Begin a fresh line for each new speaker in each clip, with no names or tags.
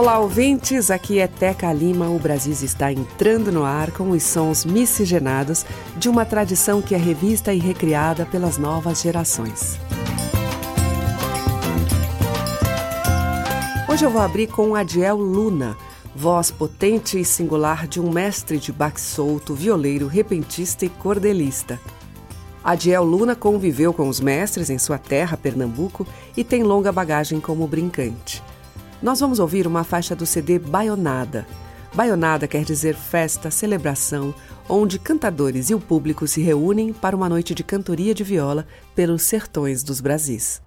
Olá, ouvintes. Aqui é Teca Lima. O Brasis está entrando no ar com os sons miscigenados de uma tradição que é revista e recriada pelas novas gerações. Hoje eu vou abrir com Adiel Luna, voz potente e singular de um mestre de baque solto, violeiro, repentista e cordelista. Adiel Luna conviveu com os mestres em sua terra, Pernambuco, e tem longa bagagem como brincante. Nós vamos ouvir uma faixa do CD Baionada. Baionada quer dizer festa, celebração, onde cantadores e o público se reúnem para uma noite de cantoria de viola pelos sertões dos Brasis.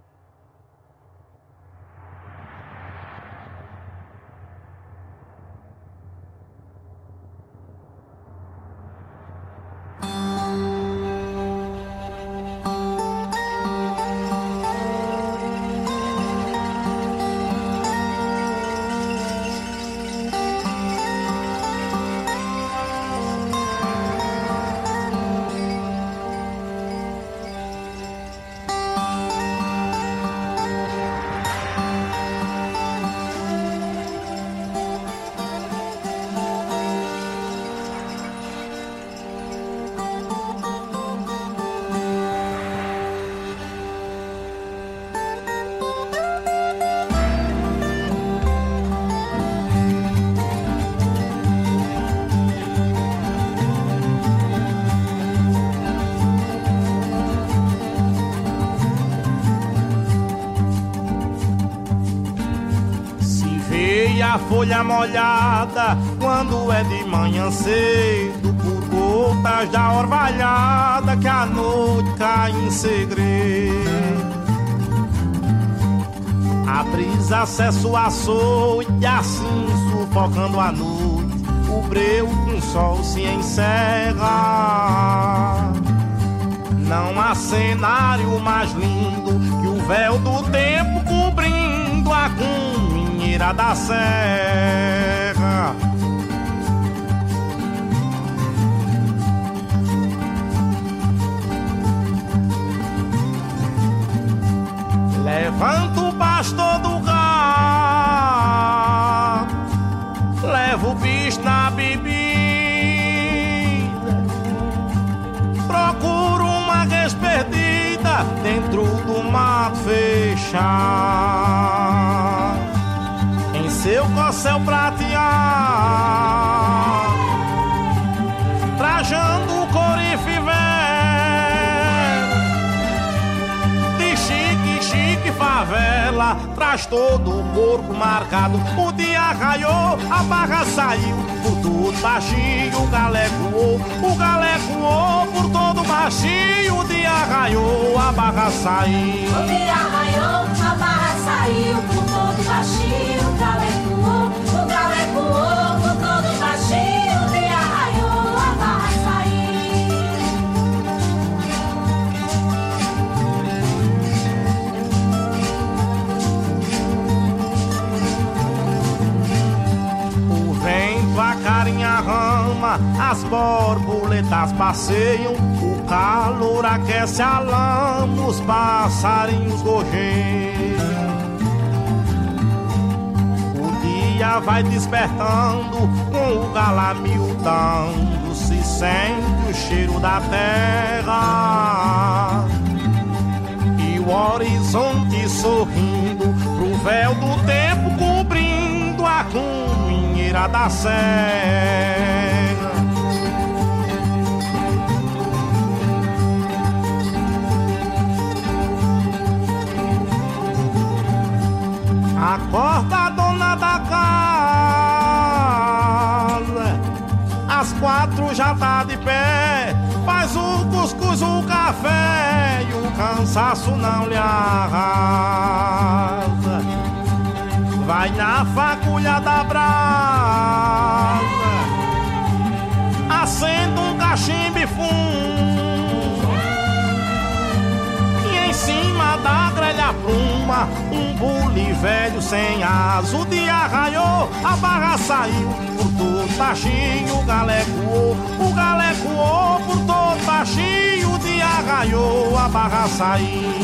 Folha molhada quando é de manhã cedo, por gotas da orvalhada que a noite cai em segredo. A brisa acessa o açoite, assim sufocando a noite, o breu com sol se encerra. Não há cenário mais lindo que o véu do tempo cobrindo a cunha beira da serra. Levanta o pastor do gato, leva o bicho na bebida, procura uma res perdida dentro do mato fechado seu corcel prateado, trajando corife velho, de chique, chique favela, traz todo o corpo marcado. O dia raiou, a barra saiu, por tudo baixinho, o galé voou, o galé voou, por todo baixinho, o dia raiou, a barra saiu.
O dia raiou, a barra saiu,
as borboletas passeiam, o calor aquece a lama, os passarinhos gorjeiam. O dia vai despertando, com o galo miudando, se sente o cheiro da terra. E o horizonte sorrindo pro véu do tempo cobrindo a cunheira da serra. Acorda, dona da casa. Às quatro já tá de pé. Faz o cuscuz, o café e o cansaço não lhe arrasa. Vai na fagulha da brasa. Acenda um cachimbo e fumo. Da grelha pluma, um bule velho sem asa. O dia raiou, a barra saiu por todo baixinho, o galé coou, o galé coou por todo baixinho. O dia raiou, a barra saiu.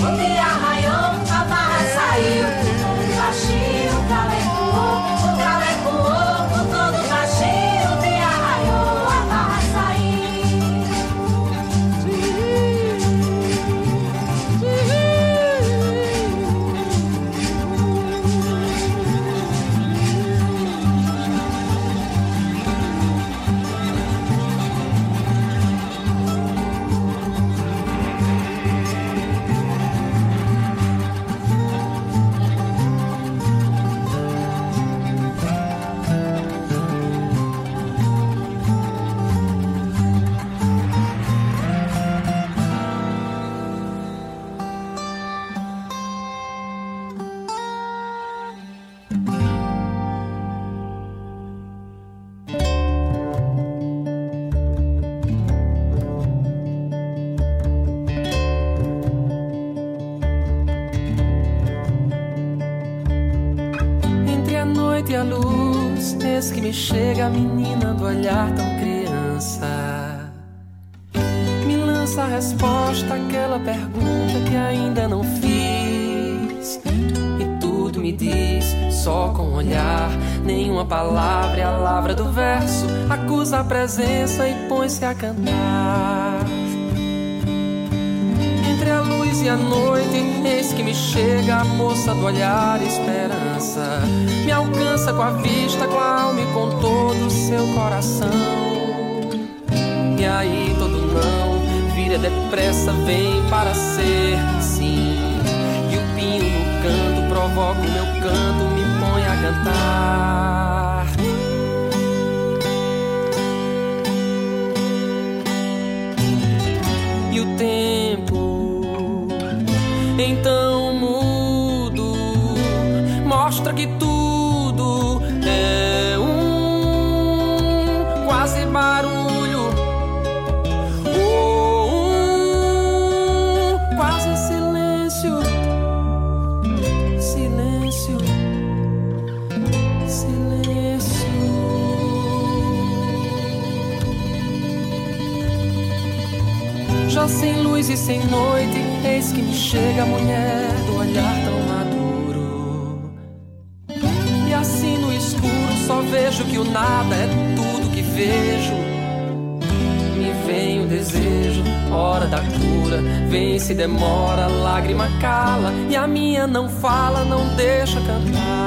E põe-se a cantar. Entre a luz e a noite, eis que me chega a moça do olhar esperança. Me alcança com a vista, com a alma e com todo o seu coração. E aí todo não vira depressa, vem para ser sim. E o pinho no canto provoca o meu canto, me põe a cantar. O tempo. Então e sem noite, eis que me chega a mulher do olhar tão maduro. E assim no escuro só vejo que o nada é tudo que vejo. Me vem o desejo, hora da cura. Vem se demora, lágrima cala. E a minha não fala, não deixa cantar.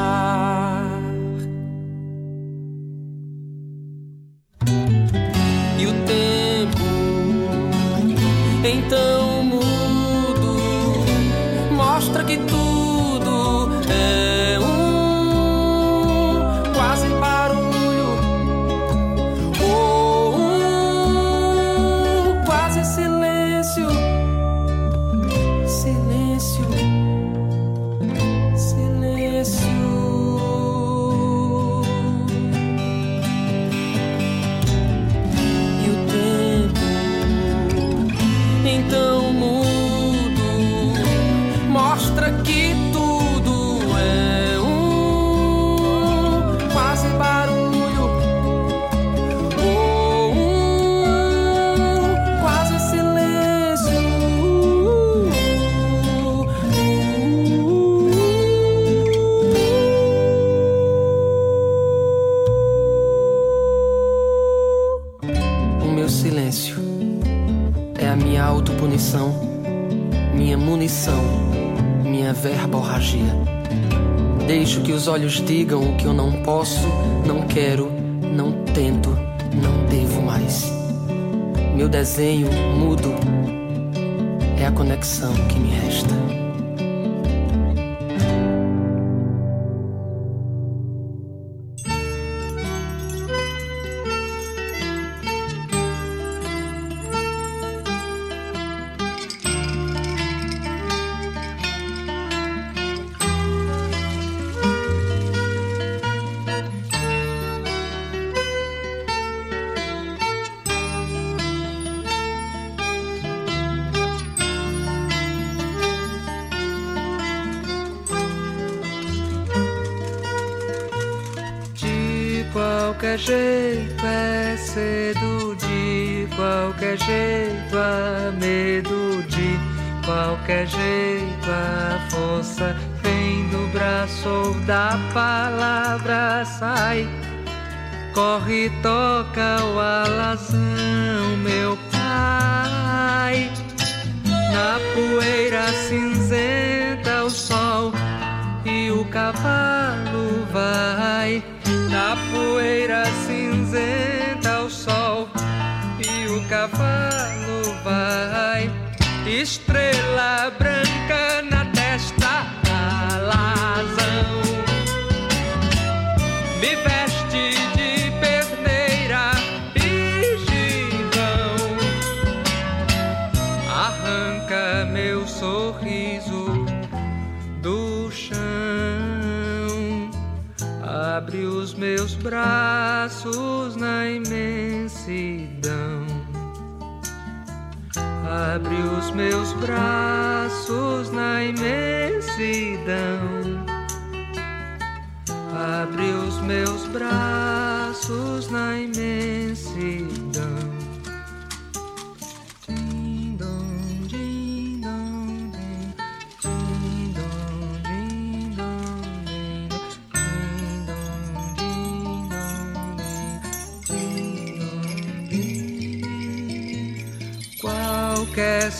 Digam o que eu não posso, não quero, não tento, não devo mais. Meu desenho mudo é a conexão que me resta.
Na poeira cinzenta o sol e o cavalo vai. Estrela branca braços na imensidão. Abre os meus braços na imensidão. Abre os meus braços na imensidão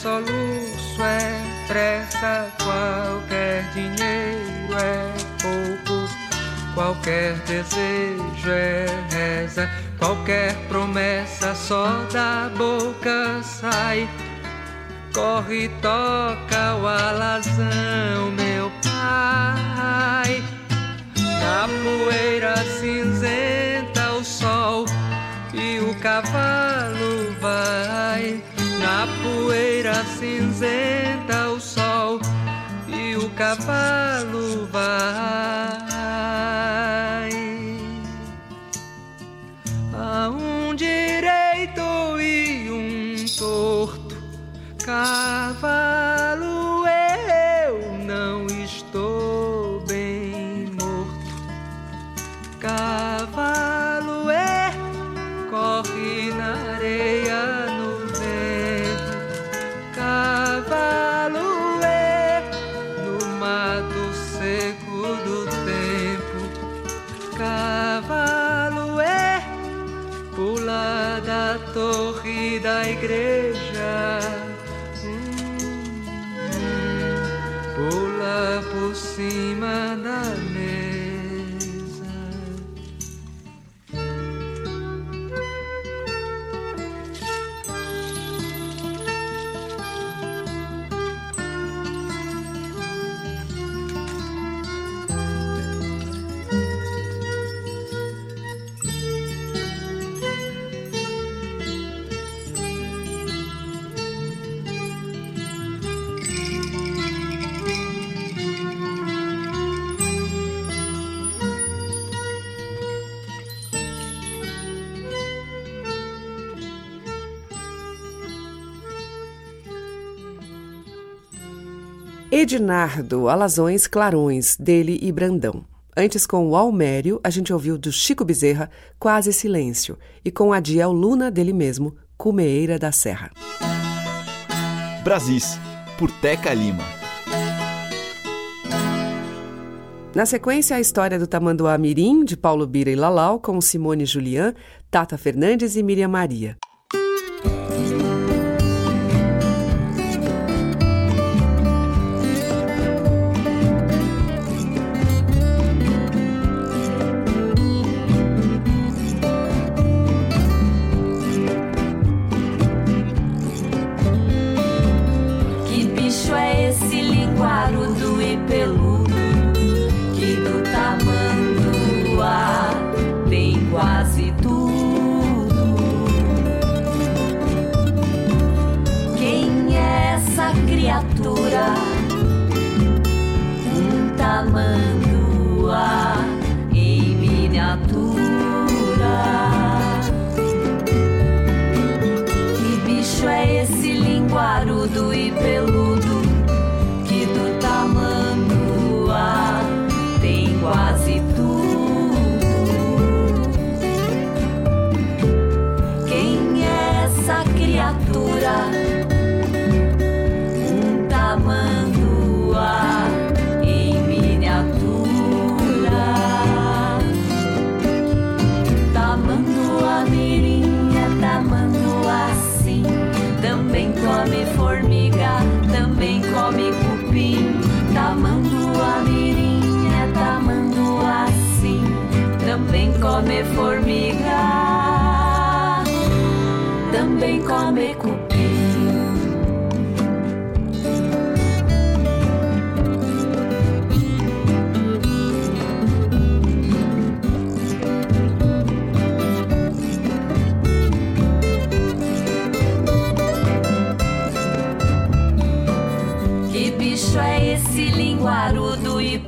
soluço é pressa, qualquer dinheiro é pouco, qualquer desejo é reza, qualquer promessa só da boca sai. Corre, toca o alazão, meu pai. Na poeira cinzenta o sol e o cavalo vai. Na poeira cinzenta o sol e o cavalo vai. Há um direito e um torto, cavalo.
Ednardo, Alazões Clarões, dele e Brandão. Antes, com o Almério, a gente ouviu do Chico Bezerra, Quase Silêncio, e com Adiel Luna, dele mesmo, Cumeeira da Serra.
Brasis, por Teca Lima.
Na sequência, a história do Tamanduá Mirim, de Paulo Bira e Lalau, com Simone Julian, Tata Fernandes e Miriam Maria.
Tamanduá em miniatura. Que bicho é esse linguarudo e peludo come formiga, também come cupim. Que bicho é esse linguarudo e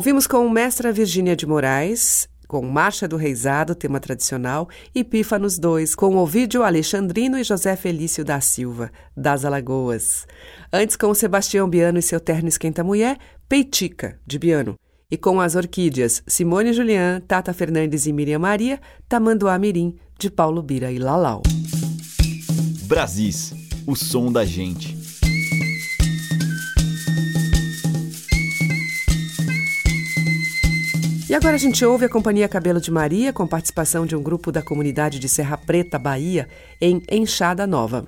Ouvimos com Mestra Virgínia de Moraes, com Marcha do Reisado, tema tradicional, e Pífanos 2, com Ovídio Alexandrino e José Felício da Silva, das Alagoas. Antes, com Sebastião Biano e seu terno Esquenta Mulher, Peitica, de Biano. E com as orquídeas Simone Julián, Tata Fernandes e Miriam Maria, Tamanduá Mirim, de Paulo Bira e Lalau.
Brasis, o som da gente.
E agora a gente ouve a Companhia Cabelo de Maria, com participação de um grupo da comunidade de Serra Preta, Bahia, em Enxada Nova.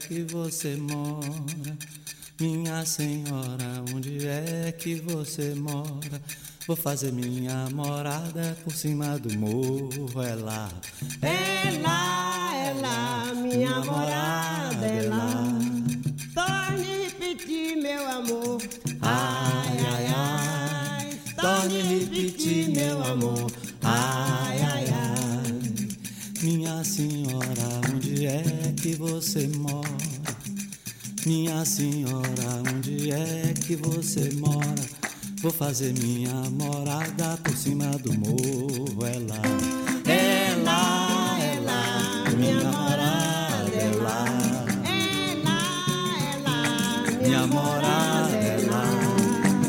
Que você mora? Minha senhora, onde é que você mora? Vou fazer minha morada por cima do morro, é lá.
É lá, é lá, minha, minha morada é lá. Torne repetir, meu amor.
Ai, ai, ai. Torne repetir, meu amor. Ai, ai, ai. Minha senhora, é que você mora? Minha senhora, onde é que você mora? Vou fazer minha morada por cima do morro, é lá.
É lá, é lá, minha morada é lá. É lá, é lá,
minha morada é lá.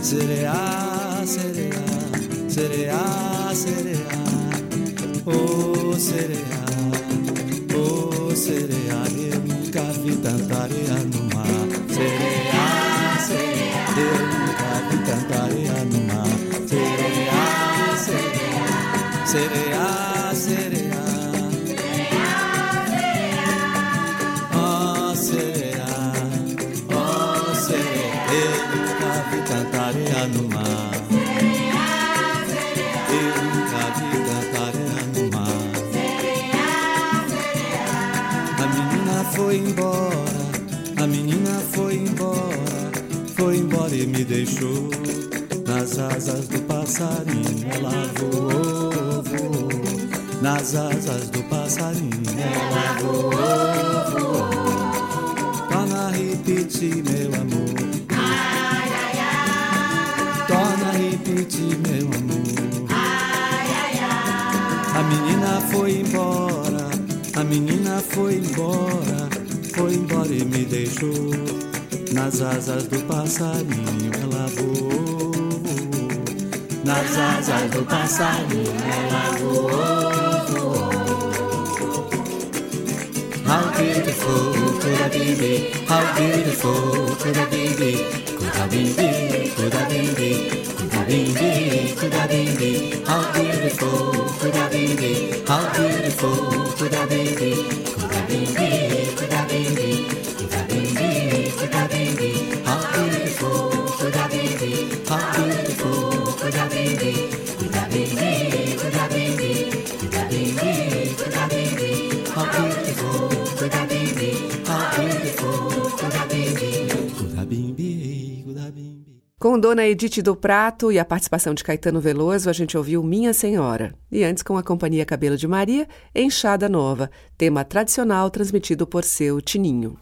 Sereia, sereia, sereia, sereia. Oh, sereia, oh, sereia, eu nunca vi tanta areia no mar. Sereia, sereia, eu nunca vi tanta areia no mar. Sereia, sereia, sereia, passarinho. Ela voou, voou, nas asas do passarinho.
Ela voou, voou.
Torna a repetir, meu amor.
Ai, ai, ai.
Torna a repetir, meu amor.
Ai, ai, ai.
A menina foi embora, a menina foi embora, foi embora e me deixou. Nas asas do passarinho ela voou. Nas asas do passarinho ela voou. voou. How beautiful could I be? How beautiful could I be? Could I be? Could I be? Could I be? Could I be? How beautiful could I be? How beautiful could I be?
Com Dona Edith do Prato e a participação de Caetano Veloso, a gente ouviu Minha Senhora. E antes, com a companhia Cabelo de Maria, Enxada Nova, tema tradicional transmitido por seu Tininho.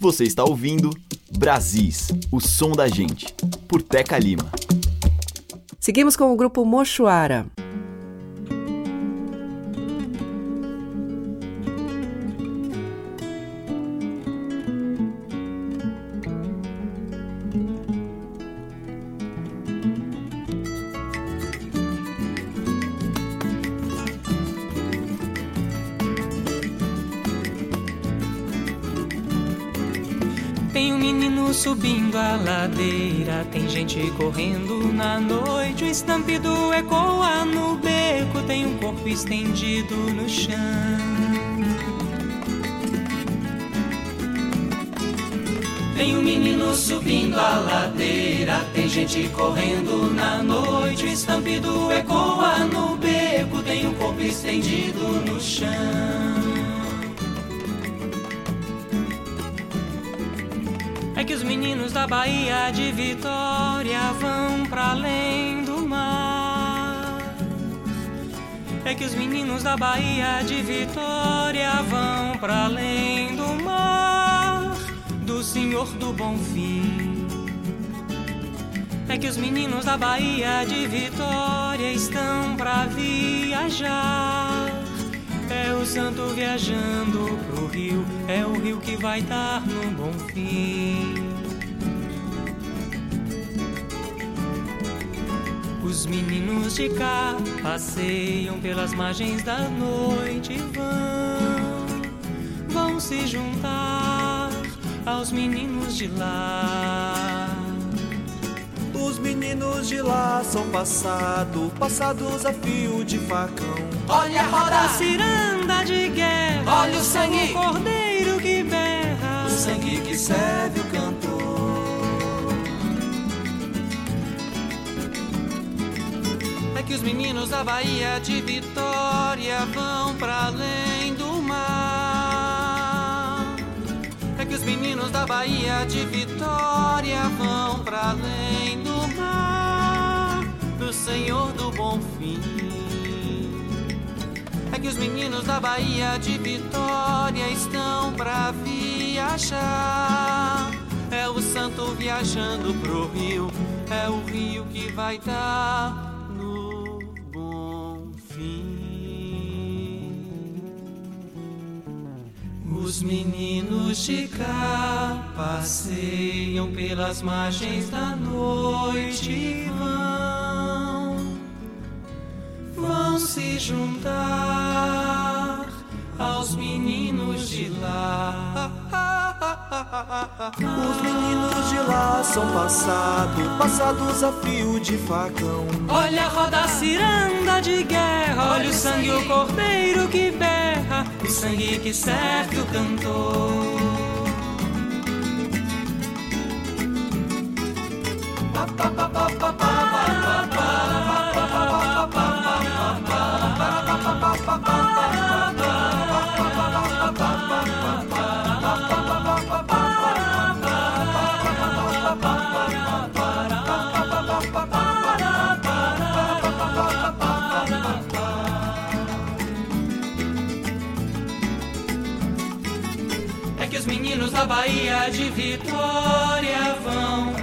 Você está ouvindo Brasis, o som da gente, por Teca Lima.
Seguimos com o grupo Mochuara.
Menino subindo a ladeira, tem gente correndo na noite. O estampido ecoa no beco, tem um corpo estendido no chão. Tem um menino subindo a ladeira, tem gente correndo na noite. O estampido ecoa no beco, tem um corpo estendido no chão. Que os meninos da Bahia de Vitória vão pra além do mar. É que os meninos da Bahia de Vitória vão pra além do mar, do Senhor do Bom Fim. É que os meninos da Bahia de Vitória estão pra viajar. É o santo viajando pro rio, é o rio que vai dar no bom fim. Os meninos de cá passeiam pelas margens da noite e vão, vão se juntar aos meninos de lá.
Os meninos de lá são passado, passados a fio de facão.
Olha a roda ciranda de guerra,
Olha o sangue.
o cordeiro que berra,
O sangue que serve o cantor.
É que os meninos da Bahia de Vitória vão pra além do mar. É que os meninos da Bahia de Vitória vão pra além do mar, do Senhor do Bom Fim. É que os meninos da Bahia de Vitória estão pra viajar. É o santo viajando pro rio, é o rio que vai dar. Os meninos de cá passeiam pelas margens da noite e vão, juntar aos meninos de lá.
Os meninos de lá são passados, passados a fio de facão.
Olha a roda ciranda de guerra, olha o sangue, o cordeiro que berra, o sangue que serve o cantor. Pa, pa, pa, pa, pa, pa, pa, pa. Da Bahia
de Vitória vão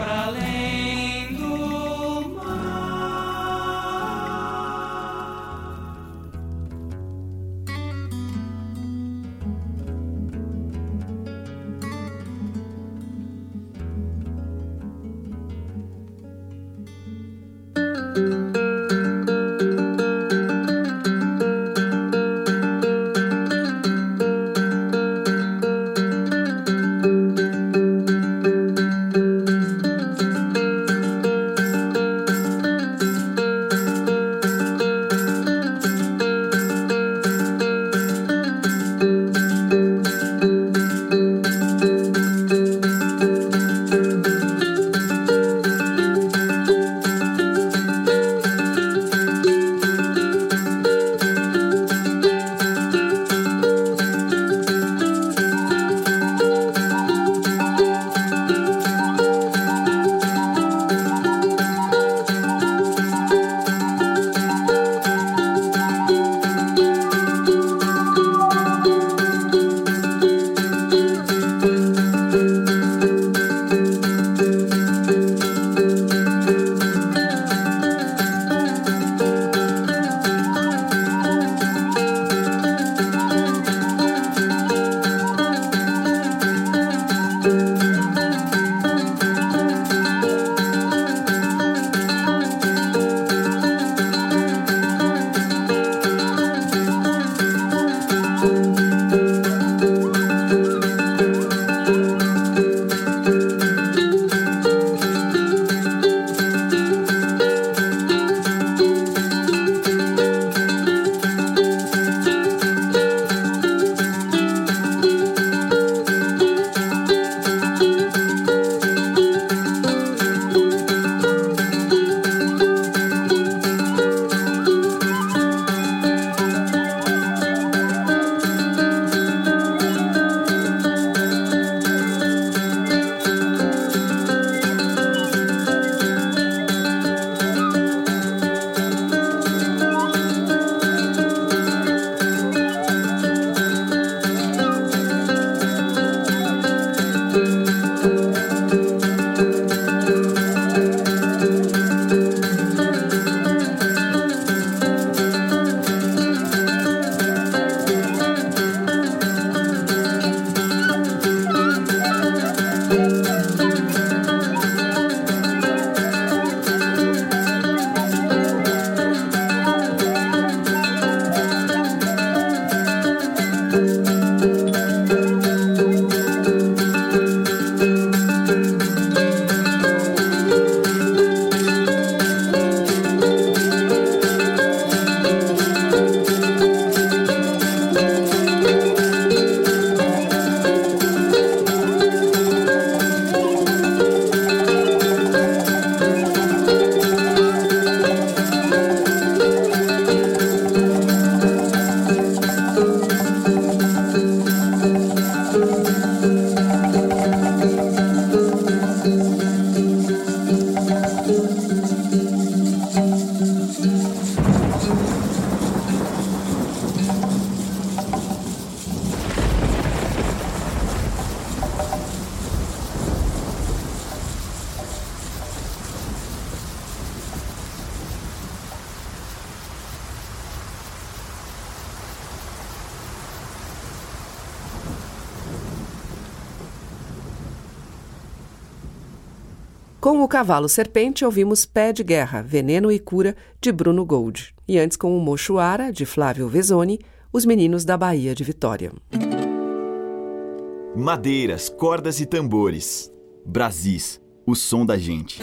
Cavalo Serpente, ouvimos Pé de Guerra, Veneno e Cura, de Bruno Gold. E antes, com o Mochuara, de Flávio Vesoni, Os Meninos da Bahia de Vitória.
Madeiras, cordas e tambores. Brasis, o som da gente.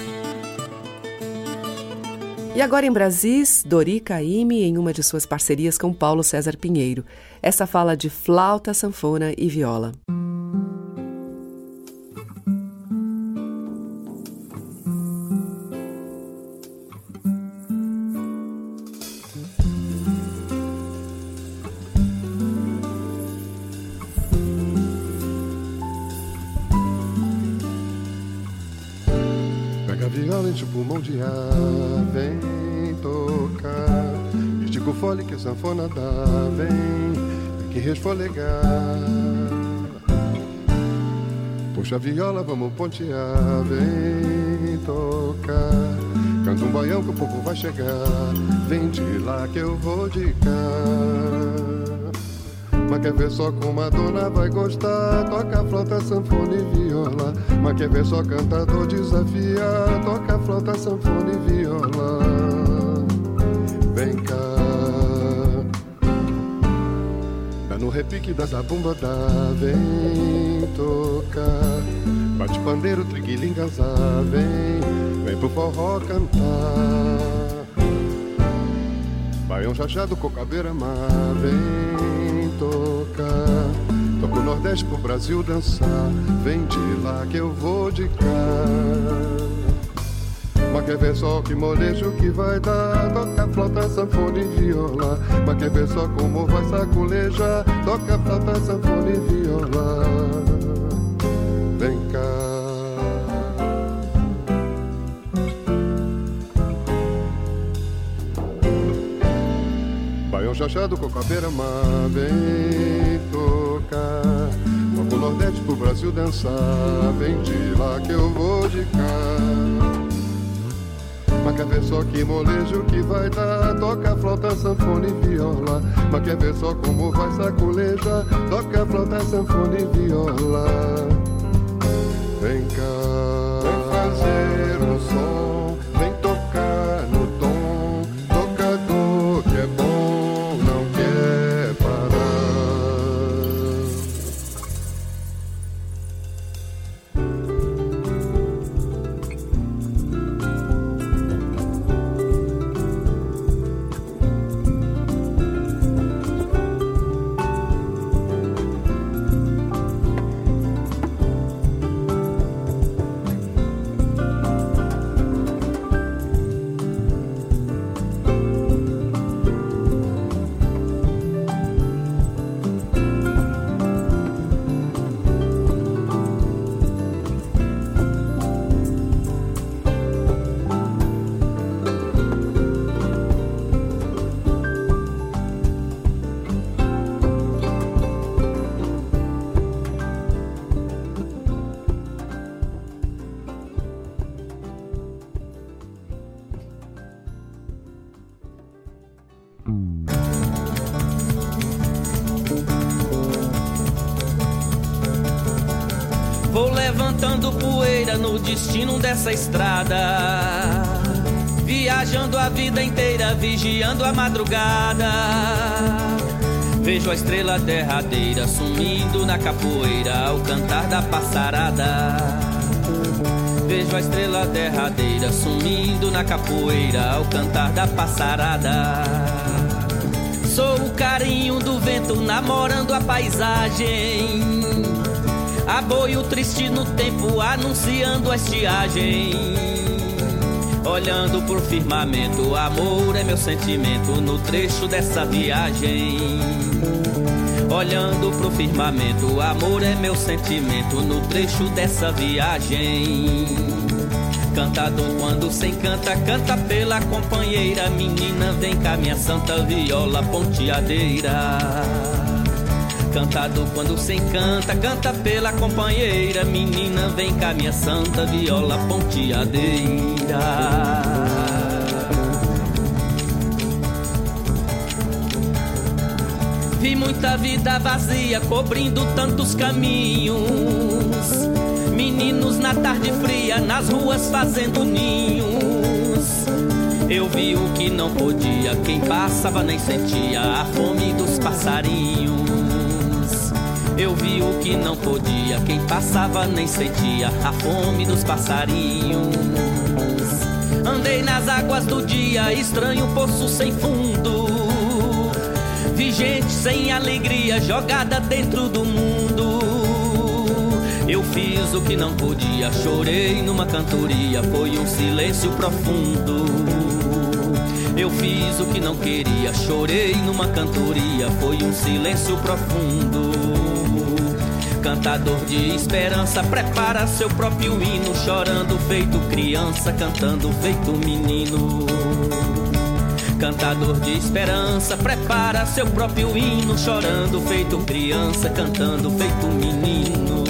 E agora em Brasis, Dori Caymmi em uma de suas parcerias com Paulo César Pinheiro. Essa fala de flauta, sanfona e viola.
Sanfona dá, vem, que resfolegar. Puxa a viola, vamos pontear, vem tocar. Canta um baião que o povo vai chegar. Vem de lá que eu vou de cá. Mas quer ver só como a dona vai gostar? Toca flauta, sanfona e viola. Mas quer ver só cantador desafiar? Toca flauta, sanfona e viola. Repique da zabumba, vem tocar. Bate pandeiro, triguilingaza, vem, vem pro forró cantar. Baião chachado, cocabeira, mar, vem tocar. Toco o Nordeste pro Brasil dançar, vem de lá que eu vou de cá. Mas quer ver só que molejo que vai dar? Toca flauta, sanfona e viola. Mas quer ver só como vai saculejar? Toca flauta, sanfona e viola. Vem cá. Baião chachado, cocabeira, mar, vem tocar. Toca o Nordeste pro Brasil dançar, vem de lá que eu vou de cá. Mas quer ver só que molejo que vai dar? Toca flauta, sanfona e viola. Mas quer ver só como vai saculejar? Toca flauta, sanfona e viola. Vem cá,
Vou levantando poeira no destino dessa estrada. Viajando a vida inteira, vigiando a madrugada. Vejo a estrela derradeira sumindo na capoeira ao cantar da passarada. Vejo a estrela derradeira sumindo na capoeira ao cantar da passarada. Sou o carinho do vento namorando a paisagem. Aboio triste no tempo, anunciando a estiagem. Olhando pro firmamento, amor é meu sentimento no trecho dessa viagem. Olhando pro firmamento, amor é meu sentimento no trecho dessa viagem. Cantador quando se encanta, canta pela companheira. Menina, vem cá, minha santa viola ponteadeira. Cantado quando se encanta, canta pela companheira. Menina, vem cá, minha santa viola ponteadeira. Vi muita vida vazia cobrindo tantos caminhos. Meninos na tarde fria, nas ruas fazendo ninhos. Eu vi o que não podia, quem passava nem sentia a fome dos passarinhos. Eu vi o que não podia, quem passava nem sentia a fome dos passarinhos. Andei nas águas do dia, estranho poço sem fundo. Vi gente sem alegria jogada dentro do mundo. Eu fiz o que não podia, chorei numa cantoria, foi um silêncio profundo. Eu fiz o que não queria, chorei numa cantoria, foi um silêncio profundo cantador de esperança, prepara seu próprio hino, chorando feito criança, cantando feito menino. Cantador de esperança, prepara seu próprio hino, chorando feito criança, cantando feito menino.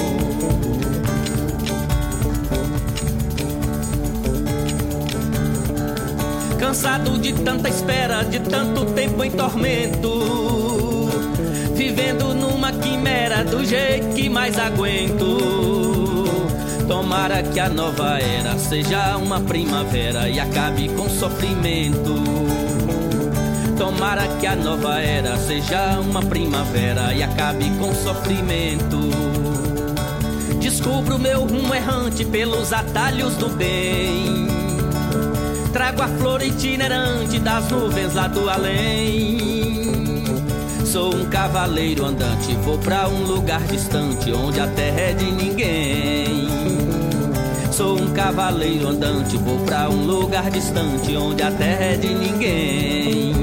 Cansado de tanta espera, de tanto tempo em tormento, vivendo numa quimera do jeito que mais aguento. Tomara que a nova era seja uma primavera e acabe com sofrimento. Tomara que a nova era seja uma primavera e acabe com sofrimento. Descubro meu rumo errante pelos atalhos do bem. Trago a flor itinerante das nuvens lá do além. Sou um cavaleiro andante, vou pra um lugar distante onde a terra é de ninguém. Sou um cavaleiro andante, vou pra um lugar distante onde a terra é de ninguém.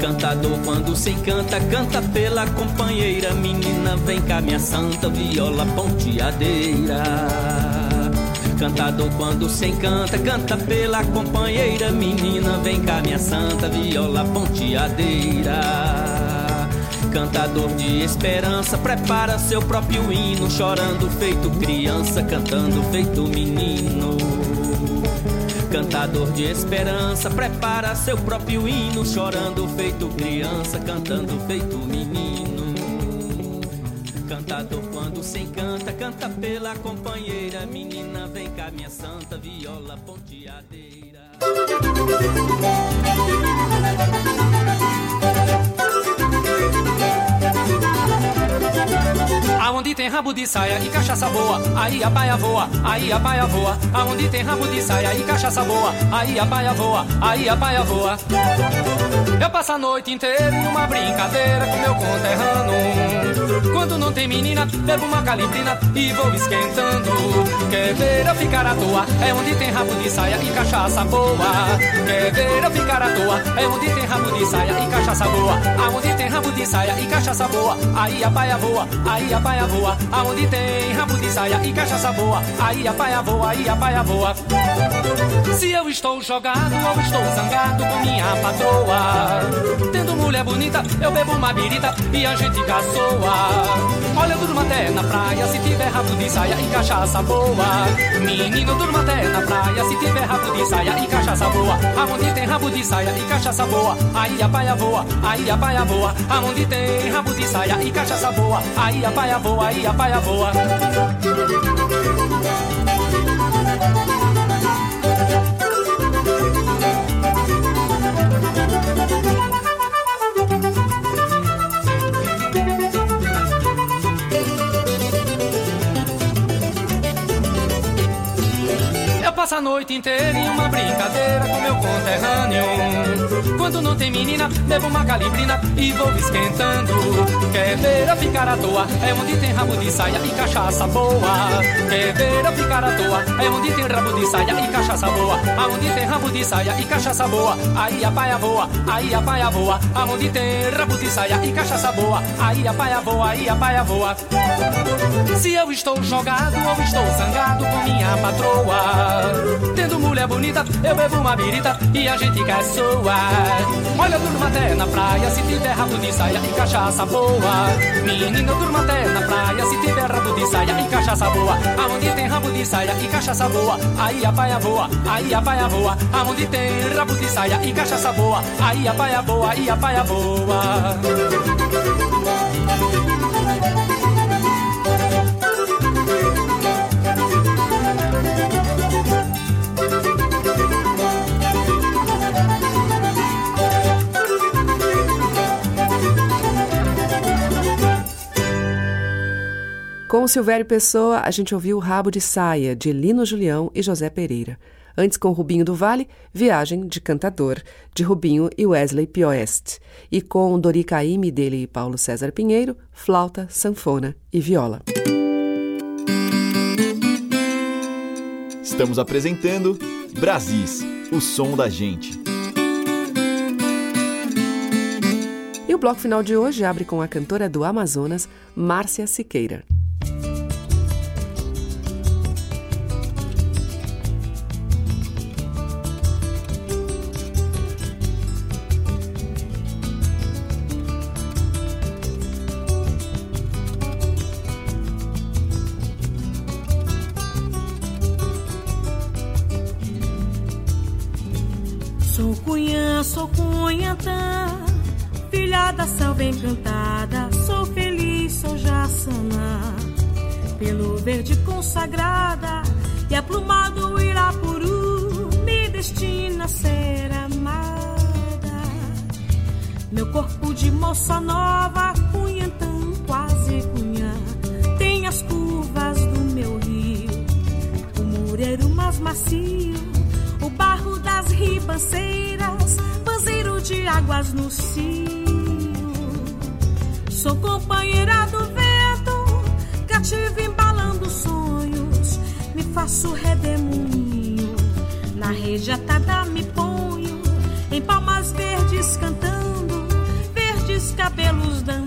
Cantador quando se encanta, canta pela companheira. Menina, vem cá, minha santa viola ponteadeira. Cantador quando se encanta, canta pela companheira. Menina, vem cá, minha santa viola ponteadeira. Cantador de esperança, prepara seu próprio hino, chorando feito criança, cantando feito menino. Cantador de esperança, prepara seu próprio hino, chorando feito criança, cantando feito menino. Cantador quando se encanta, canta pela companheira, menina, vem cá minha santa viola ponteadeira.
Aonde tem rabo de saia e cachaça boa, aí a baia voa, aí a baia voa. Aonde tem rabo de saia e cachaça boa, aí a baia voa, aí a baia voa. Eu passo a noite inteira em uma brincadeira com meu conterrâneo. Quando não tem menina, bebo uma calibrina e vou esquentando. Quer ver eu ficar à toa? É onde tem rabo de saia e cachaça boa. Quer ver eu ficar à toa? É onde tem rabo de saia e cachaça boa. Aonde tem rabo de saia e cachaça boa, aí a baia voa, aí a baia voa. Aonde tem rabo de saia e cachaça boa, aí a baia voa, aí a baia voa. Se eu estou jogado ou estou zangado com minha patroa, tendo mulher bonita, eu bebo uma birita e a gente caçoa. Olha, eu durmo até na praia se tiver rabo de saia e cachaça boa. Menino, durmo até na praia se tiver rabo de saia e cachaça boa. Aonde tem rabo de saia e cachaça boa, aí a baia voa, aí a baia voa. Aonde tem rabo de saia e cachaça boa, aí a baia voa, aí a baia voa. Eu passo a noite inteira em uma brincadeira. Quando não tem menina, bebo uma calibrina e vou esquentando. Quer ver eu ficar à toa? É onde tem rabo de saia e cachaça boa. Quer ver eu ficar à toa? É onde tem rabo de saia e cachaça boa. Aonde tem rabo de saia e cachaça boa, aí a baia voa, aí a baia voa. Aonde tem rabo de saia e cachaça boa, aí a baia voa, aí a baia voa. Se eu estou jogado ou estou zangado com minha patroa, tendo mulher bonita, eu bebo uma birita e a gente caçoa. Olha, eu durmo até na praia se tiver rabo de saia e cachaça boa. Menina, eu durmo até na praia se tiver rabo de saia e cachaça boa. Aonde tem rabo de saia e cachaça boa, aí a baia voa, aí a baia voa. Aonde tem rabo de saia e cachaça boa, aí a baia voa, aí a baia voa.
Com Silvério Pessoa, a gente ouviu o Rabo de Saia, de Lino Julião e José Pereira. Antes, com Rubinho do Vale, Viagem de Cantador, de Rubinho e Wesley Pioest. E com Dori Caymmi, dele e Paulo César Pinheiro, flauta, sanfona e viola.
Estamos apresentando Brasis, o som da gente.
E o bloco final de hoje abre com a cantora do Amazonas, Márcia Siqueira.
sou cunhantã, filha da selva encantada, sou feliz, sou jaçanã. Pelo verde consagrada e é aplumado Irapuru, me destina a ser amada. Meu corpo de moça nova, cunhantã, quase cunhã, tem as curvas do meu rio, o mureiro mais macio, o barro das ribanceiras de águas no cio. Sou companheira do vento, cativo embalando sonhos. Me faço redemoinho, na rede atada me ponho. Em palmas verdes cantando, verdes cabelos dançando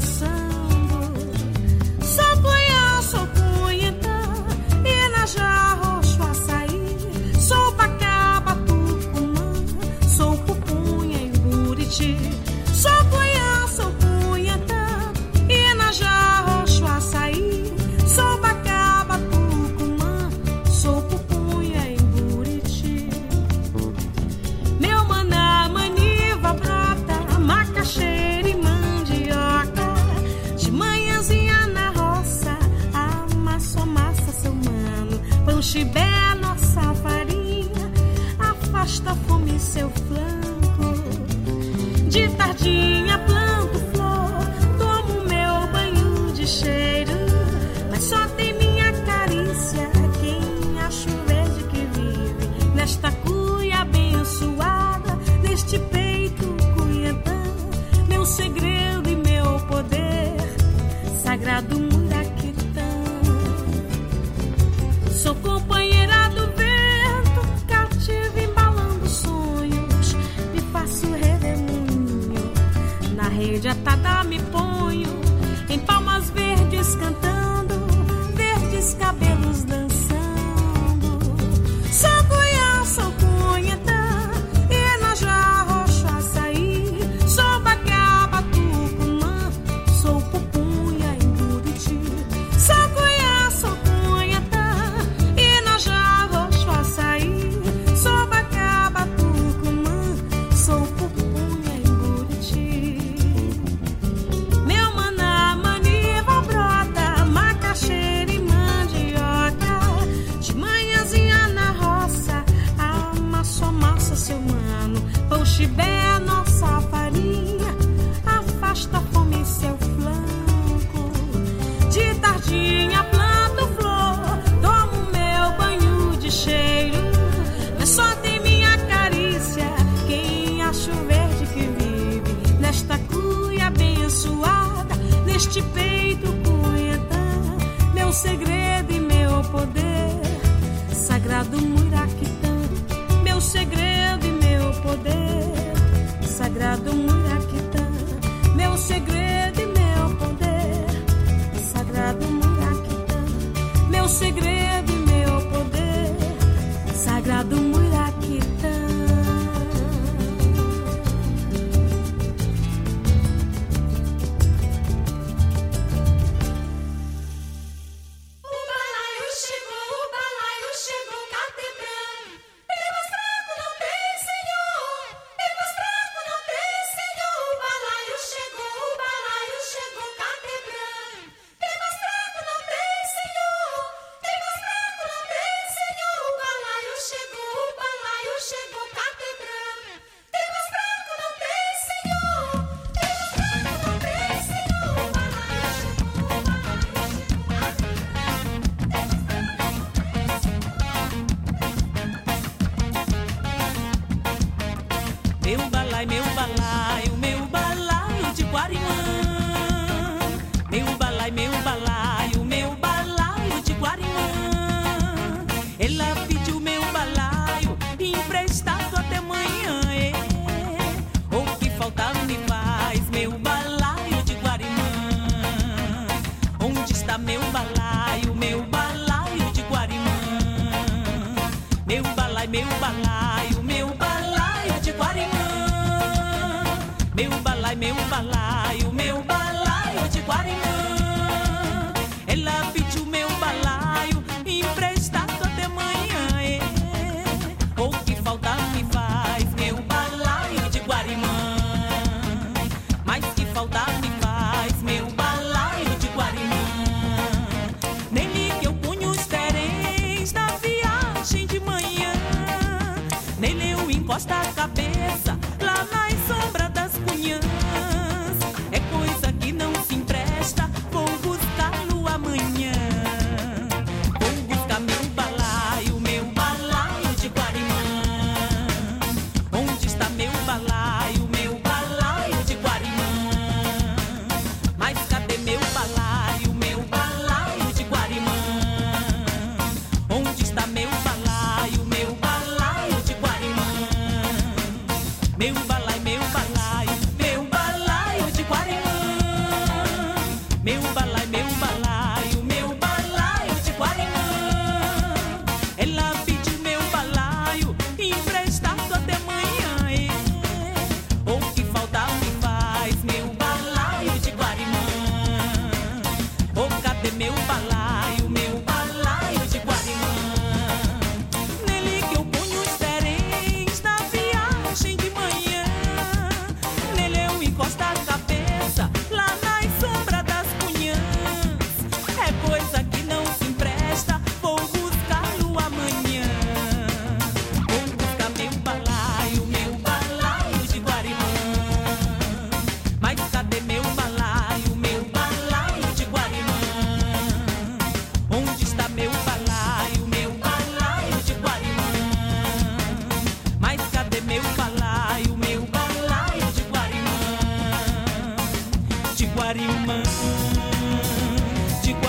segredo e meu poder, sagrado Muraquitã, meu segredo.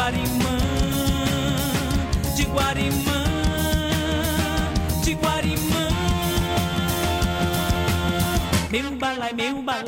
Guarimã, de Guarimã, de Guarimã. Meu balai, meu balai.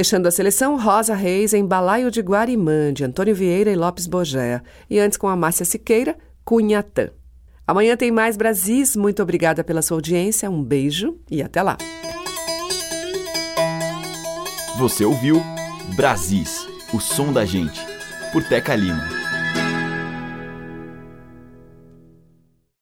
Fechando a seleção, Rosa Reis em Balaio de Guarimã, de Antônio Vieira e Lopes Bogéa. E antes com a Márcia Siqueira, Cunhatã. Amanhã tem mais Brasis. Muito obrigada pela sua audiência. Um beijo e até lá.
Você ouviu Brasis, o som da gente, por Teca Lima.